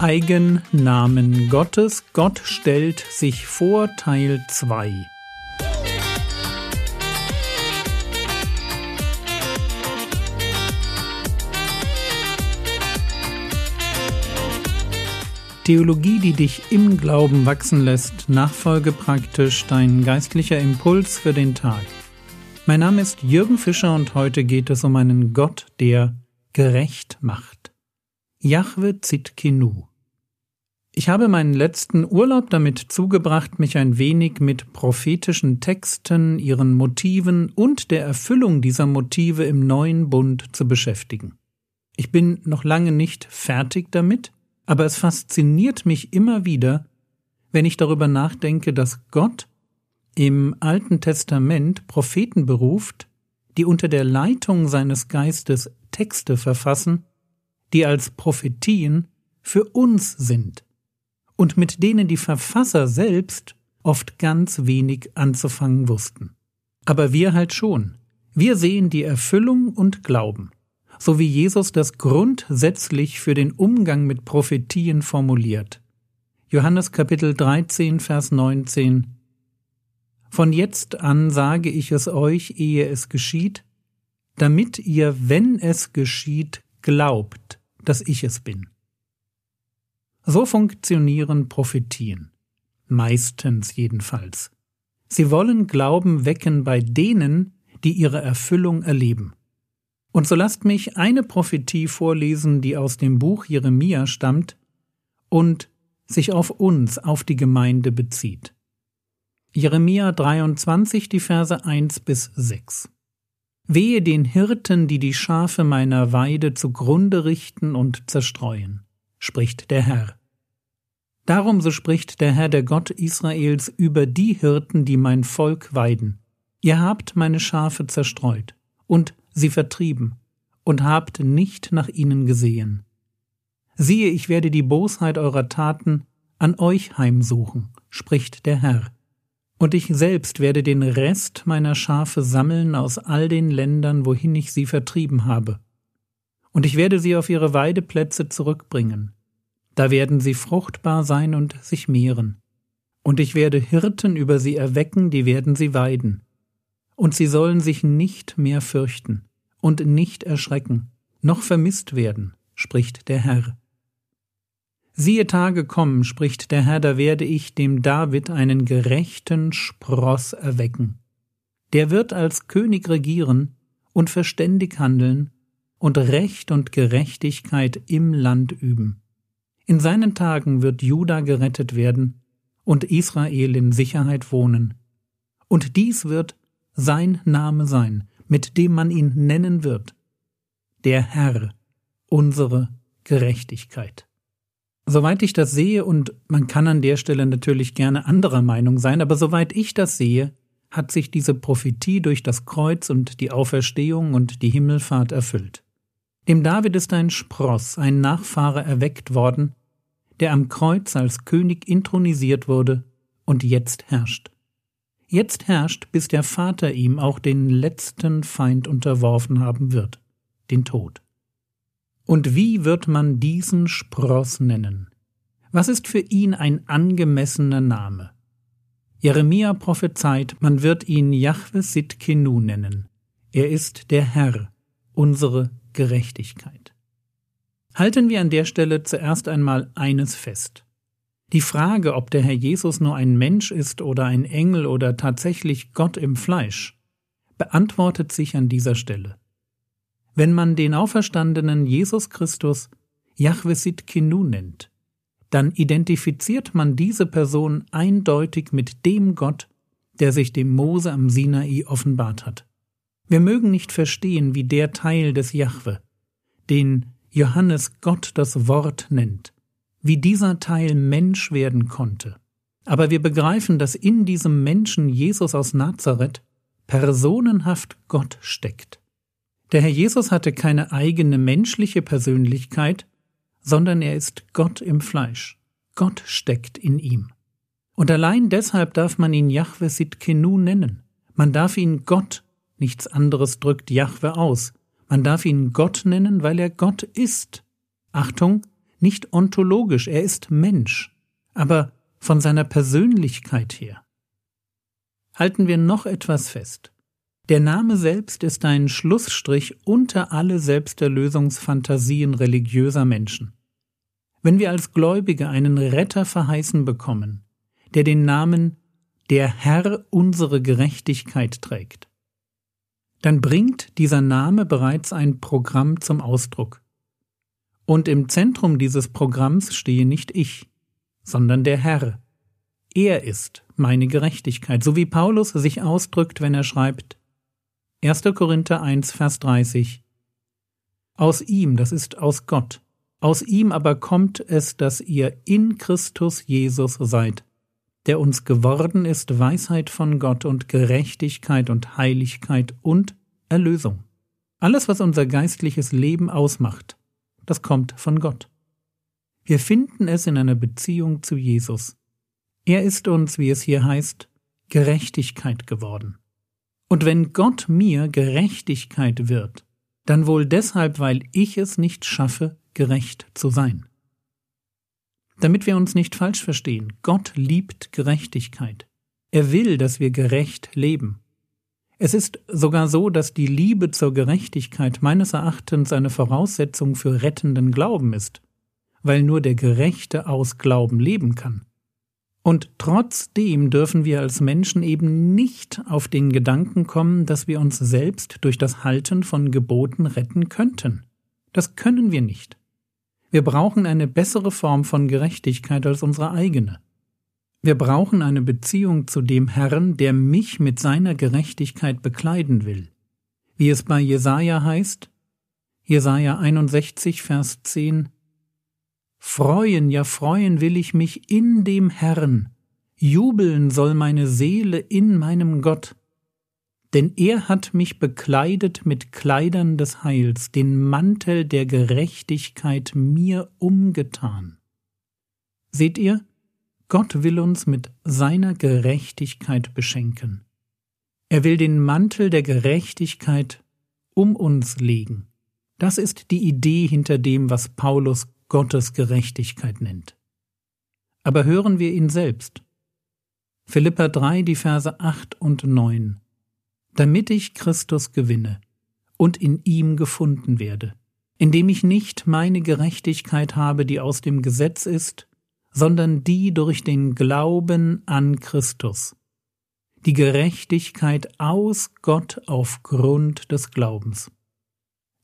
Eigennamen Gottes. Gott stellt sich vor Teil 2. Theologie, die dich im Glauben wachsen lässt, nachfolge praktisch dein geistlicher Impuls für den Tag. Mein Name ist Jürgen Fischer und heute geht es um einen Gott, der gerecht macht. Jahwe Zitkenu. Ich habe meinen letzten Urlaub damit zugebracht, mich ein wenig mit prophetischen Texten, ihren Motiven und der Erfüllung dieser Motive im neuen Bund zu beschäftigen. Ich bin noch lange nicht fertig damit, aber es fasziniert mich immer wieder, wenn ich darüber nachdenke, dass Gott im Alten Testament Propheten beruft, die unter der Leitung seines Geistes Texte verfassen, die als Prophetien für uns sind und mit denen die Verfasser selbst oft ganz wenig anzufangen wussten. Aber wir halt schon. Wir sehen die Erfüllung und glauben so wie Jesus das grundsätzlich für den Umgang mit Prophetien formuliert. Johannes Kapitel 13, Vers 19 Von jetzt an sage ich es euch, ehe es geschieht, damit ihr, wenn es geschieht, glaubt, dass ich es bin. So funktionieren Prophetien. Meistens jedenfalls. Sie wollen Glauben wecken bei denen, die ihre Erfüllung erleben. Und so lasst mich eine Prophetie vorlesen, die aus dem Buch Jeremia stammt und sich auf uns, auf die Gemeinde bezieht. Jeremia 23, die Verse 1 bis 6. Wehe den Hirten, die die Schafe meiner Weide zugrunde richten und zerstreuen, spricht der Herr. Darum so spricht der Herr, der Gott Israels, über die Hirten, die mein Volk weiden. Ihr habt meine Schafe zerstreut und sie vertrieben, und habt nicht nach ihnen gesehen. Siehe, ich werde die Bosheit eurer Taten an euch heimsuchen, spricht der Herr. Und ich selbst werde den Rest meiner Schafe sammeln aus all den Ländern, wohin ich sie vertrieben habe. Und ich werde sie auf ihre Weideplätze zurückbringen. Da werden sie fruchtbar sein und sich mehren. Und ich werde Hirten über sie erwecken, die werden sie weiden. Und sie sollen sich nicht mehr fürchten und nicht erschrecken, noch vermisst werden, spricht der Herr. Siehe Tage kommen, spricht der Herr, da werde ich dem David einen gerechten Spross erwecken. Der wird als König regieren und verständig handeln und Recht und Gerechtigkeit im Land üben. In seinen Tagen wird Juda gerettet werden und Israel in Sicherheit wohnen. Und dies wird sein Name sein, mit dem man ihn nennen wird, der Herr, unsere Gerechtigkeit. Soweit ich das sehe, und man kann an der Stelle natürlich gerne anderer Meinung sein, aber soweit ich das sehe, hat sich diese Prophetie durch das Kreuz und die Auferstehung und die Himmelfahrt erfüllt. Dem David ist ein Spross, ein Nachfahre erweckt worden, der am Kreuz als König intronisiert wurde und jetzt herrscht. Jetzt herrscht, bis der Vater ihm auch den letzten Feind unterworfen haben wird, den Tod. Und wie wird man diesen Spross nennen? Was ist für ihn ein angemessener Name? Jeremia prophezeit, man wird ihn Jahwe Sitkenu nennen. Er ist der Herr, unsere Gerechtigkeit. Halten wir an der Stelle zuerst einmal eines fest. Die Frage, ob der Herr Jesus nur ein Mensch ist oder ein Engel oder tatsächlich Gott im Fleisch, beantwortet sich an dieser Stelle. Wenn man den auferstandenen Jesus Christus Yahweh Sitkinu nennt, dann identifiziert man diese Person eindeutig mit dem Gott, der sich dem Mose am Sinai offenbart hat. Wir mögen nicht verstehen, wie der Teil des Jahwe, den Johannes Gott das Wort nennt, wie dieser Teil Mensch werden konnte. Aber wir begreifen, dass in diesem Menschen Jesus aus Nazareth personenhaft Gott steckt. Der Herr Jesus hatte keine eigene menschliche Persönlichkeit, sondern er ist Gott im Fleisch. Gott steckt in ihm. Und allein deshalb darf man ihn Jahwe Sitkenu nennen. Man darf ihn Gott, nichts anderes drückt Jahwe aus. Man darf ihn Gott nennen, weil er Gott ist. Achtung, nicht ontologisch, er ist Mensch, aber von seiner Persönlichkeit her. Halten wir noch etwas fest. Der Name selbst ist ein Schlussstrich unter alle Selbsterlösungsfantasien religiöser Menschen. Wenn wir als Gläubige einen Retter verheißen bekommen, der den Namen der Herr unsere Gerechtigkeit trägt, dann bringt dieser Name bereits ein Programm zum Ausdruck. Und im Zentrum dieses Programms stehe nicht ich, sondern der Herr. Er ist meine Gerechtigkeit, so wie Paulus sich ausdrückt, wenn er schreibt, 1. Korinther 1, Vers 30. Aus ihm, das ist aus Gott, aus ihm aber kommt es, dass ihr in Christus Jesus seid, der uns geworden ist Weisheit von Gott und Gerechtigkeit und Heiligkeit und Erlösung. Alles, was unser geistliches Leben ausmacht, das kommt von Gott. Wir finden es in einer Beziehung zu Jesus. Er ist uns, wie es hier heißt, Gerechtigkeit geworden. Und wenn Gott mir Gerechtigkeit wird, dann wohl deshalb, weil ich es nicht schaffe, gerecht zu sein. Damit wir uns nicht falsch verstehen, Gott liebt Gerechtigkeit. Er will, dass wir gerecht leben. Es ist sogar so, dass die Liebe zur Gerechtigkeit meines Erachtens eine Voraussetzung für rettenden Glauben ist, weil nur der Gerechte aus Glauben leben kann. Und trotzdem dürfen wir als Menschen eben nicht auf den Gedanken kommen, dass wir uns selbst durch das Halten von Geboten retten könnten. Das können wir nicht. Wir brauchen eine bessere Form von Gerechtigkeit als unsere eigene. Wir brauchen eine Beziehung zu dem Herrn, der mich mit seiner Gerechtigkeit bekleiden will. Wie es bei Jesaja heißt, Jesaja 61, Vers 10, Freuen, ja freuen will ich mich in dem Herrn, jubeln soll meine Seele in meinem Gott. Denn er hat mich bekleidet mit Kleidern des Heils, den Mantel der Gerechtigkeit mir umgetan. Seht ihr, Gott will uns mit seiner Gerechtigkeit beschenken. Er will den Mantel der Gerechtigkeit um uns legen. Das ist die Idee hinter dem, was Paulus Gottes Gerechtigkeit nennt. Aber hören wir ihn selbst. Philippa 3, die Verse 8 und 9. Damit ich Christus gewinne und in ihm gefunden werde, indem ich nicht meine Gerechtigkeit habe, die aus dem Gesetz ist, sondern die durch den Glauben an Christus. Die Gerechtigkeit aus Gott aufgrund des Glaubens.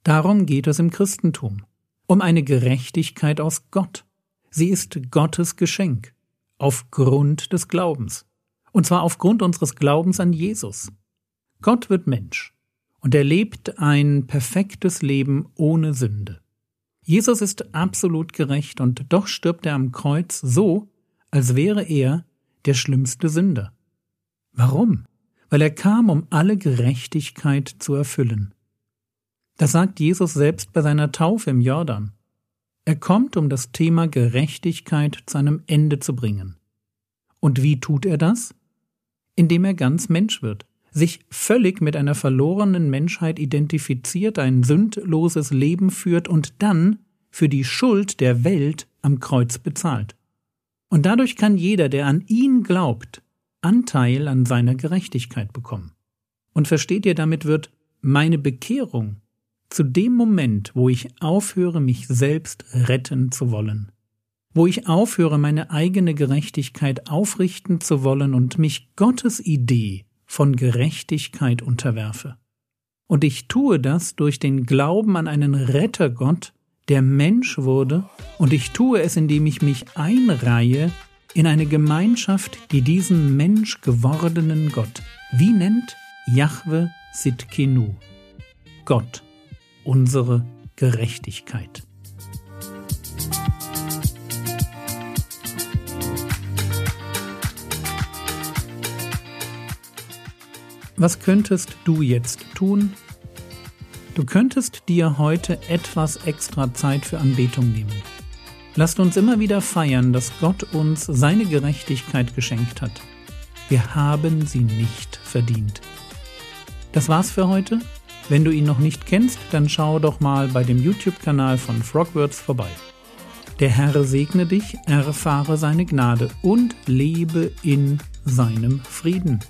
Darum geht es im Christentum um eine Gerechtigkeit aus Gott. Sie ist Gottes Geschenk, aufgrund des Glaubens. Und zwar aufgrund unseres Glaubens an Jesus. Gott wird Mensch und er lebt ein perfektes Leben ohne Sünde. Jesus ist absolut gerecht und doch stirbt er am Kreuz so, als wäre er der schlimmste Sünder. Warum? Weil er kam, um alle Gerechtigkeit zu erfüllen. Das sagt Jesus selbst bei seiner Taufe im Jordan. Er kommt, um das Thema Gerechtigkeit zu einem Ende zu bringen. Und wie tut er das? Indem er ganz Mensch wird, sich völlig mit einer verlorenen Menschheit identifiziert, ein sündloses Leben führt und dann für die Schuld der Welt am Kreuz bezahlt. Und dadurch kann jeder, der an ihn glaubt, Anteil an seiner Gerechtigkeit bekommen. Und versteht ihr, damit wird meine Bekehrung zu dem Moment, wo ich aufhöre, mich selbst retten zu wollen, wo ich aufhöre, meine eigene Gerechtigkeit aufrichten zu wollen und mich Gottes Idee von Gerechtigkeit unterwerfe. Und ich tue das durch den Glauben an einen Rettergott, der Mensch wurde, und ich tue es, indem ich mich einreihe in eine Gemeinschaft, die diesen Mensch gewordenen Gott, wie nennt Jahwe Sitkenu, Gott unsere Gerechtigkeit. Was könntest du jetzt tun? Du könntest dir heute etwas extra Zeit für Anbetung nehmen. Lasst uns immer wieder feiern, dass Gott uns seine Gerechtigkeit geschenkt hat. Wir haben sie nicht verdient. Das war's für heute. Wenn du ihn noch nicht kennst, dann schau doch mal bei dem YouTube-Kanal von Frogwords vorbei. Der Herr segne dich, erfahre seine Gnade und lebe in seinem Frieden.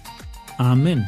Amen.